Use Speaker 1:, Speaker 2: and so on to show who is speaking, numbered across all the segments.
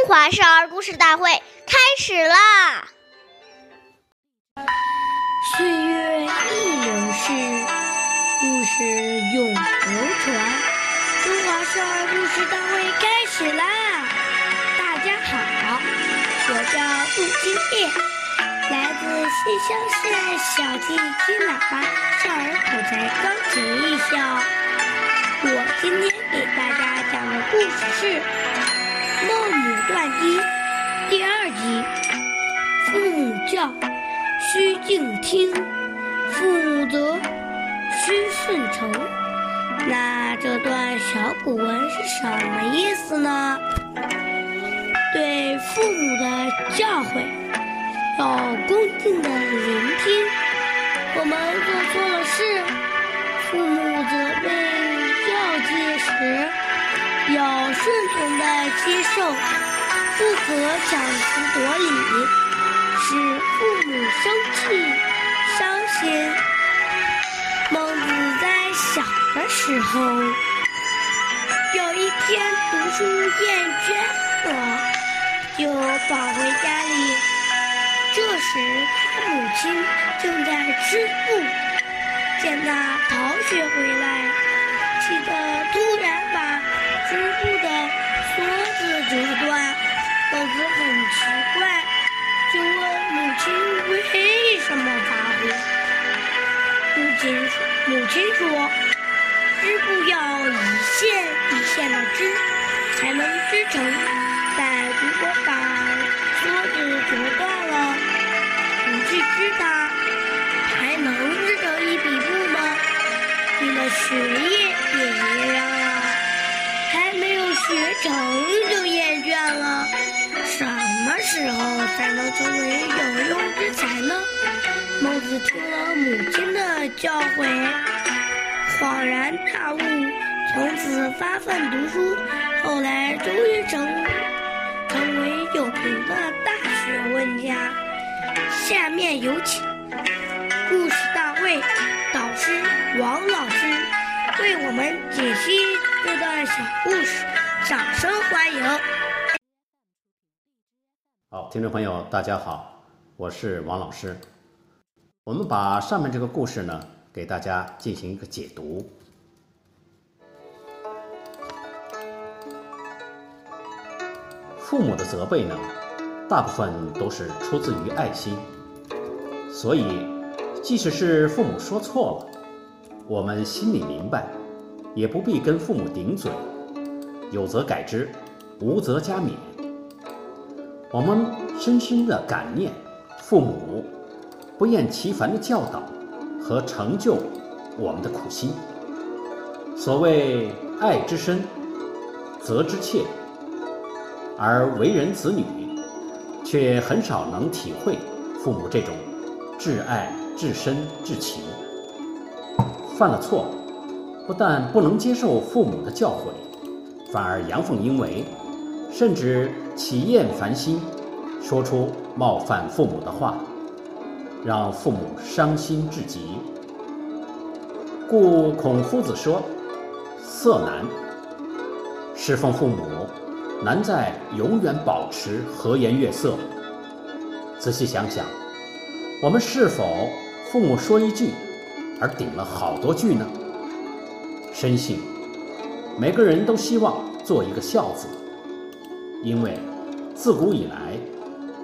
Speaker 1: 中华少儿故事大会开始啦！
Speaker 2: 岁月易流逝，故事永流传。中华少儿故事大会开始啦！大家好，我叫陆金叶，来自西乡县小季金喇叭少儿口才钢琴艺校。我今天给大家讲的故事是。《孟母断机》第二集，父母教，须敬听；父母责，须顺从。那这段小古文是什么意思呢？对父母的教诲，要恭敬的聆听。我们做错了事，父母责备。要顺从的接受，不可强词夺理，使父母生气、伤心。孟子在小的时候，有一天读书厌倦了，就跑回家里。这时他母亲正在织布，见他逃学回来，气得突织布的梭子折断，孟子很奇怪，就问母亲为什么发火。母亲母亲说，织布要一线一线的织，才能织成。但如果把梭子折断了，不去织它，还能织成一匹布吗？你的学业也一样啊。成就厌倦了，什么时候才能成为有用之才呢？孟子听了母亲的教诲，恍然大悟，从此发奋读书，后来终于成成为有名的大学问家。下面有请故事大会导师王老师为我们解析这段小故事。掌声欢迎！
Speaker 3: 好，听众朋友，大家好，我是王老师。我们把上面这个故事呢，给大家进行一个解读。父母的责备呢，大部分都是出自于爱心，所以即使是父母说错了，我们心里明白，也不必跟父母顶嘴。有则改之，无则加勉。我们深深的感念父母不厌其烦的教导和成就我们的苦心。所谓爱之深，责之切，而为人子女，却很少能体会父母这种至爱至深至情。犯了错，不但不能接受父母的教诲。反而阳奉阴违，甚至起厌烦心，说出冒犯父母的话，让父母伤心至极。故孔夫子说：“色难，侍奉父母难在永远保持和颜悦色。”仔细想想，我们是否父母说一句，而顶了好多句呢？深信。每个人都希望做一个孝子，因为自古以来，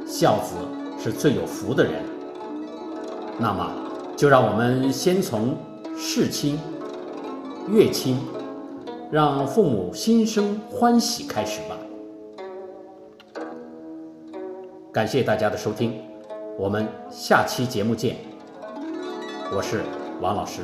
Speaker 3: 孝子是最有福的人。那么，就让我们先从事亲、悦亲，让父母心生欢喜开始吧。感谢大家的收听，我们下期节目见。我是王老师。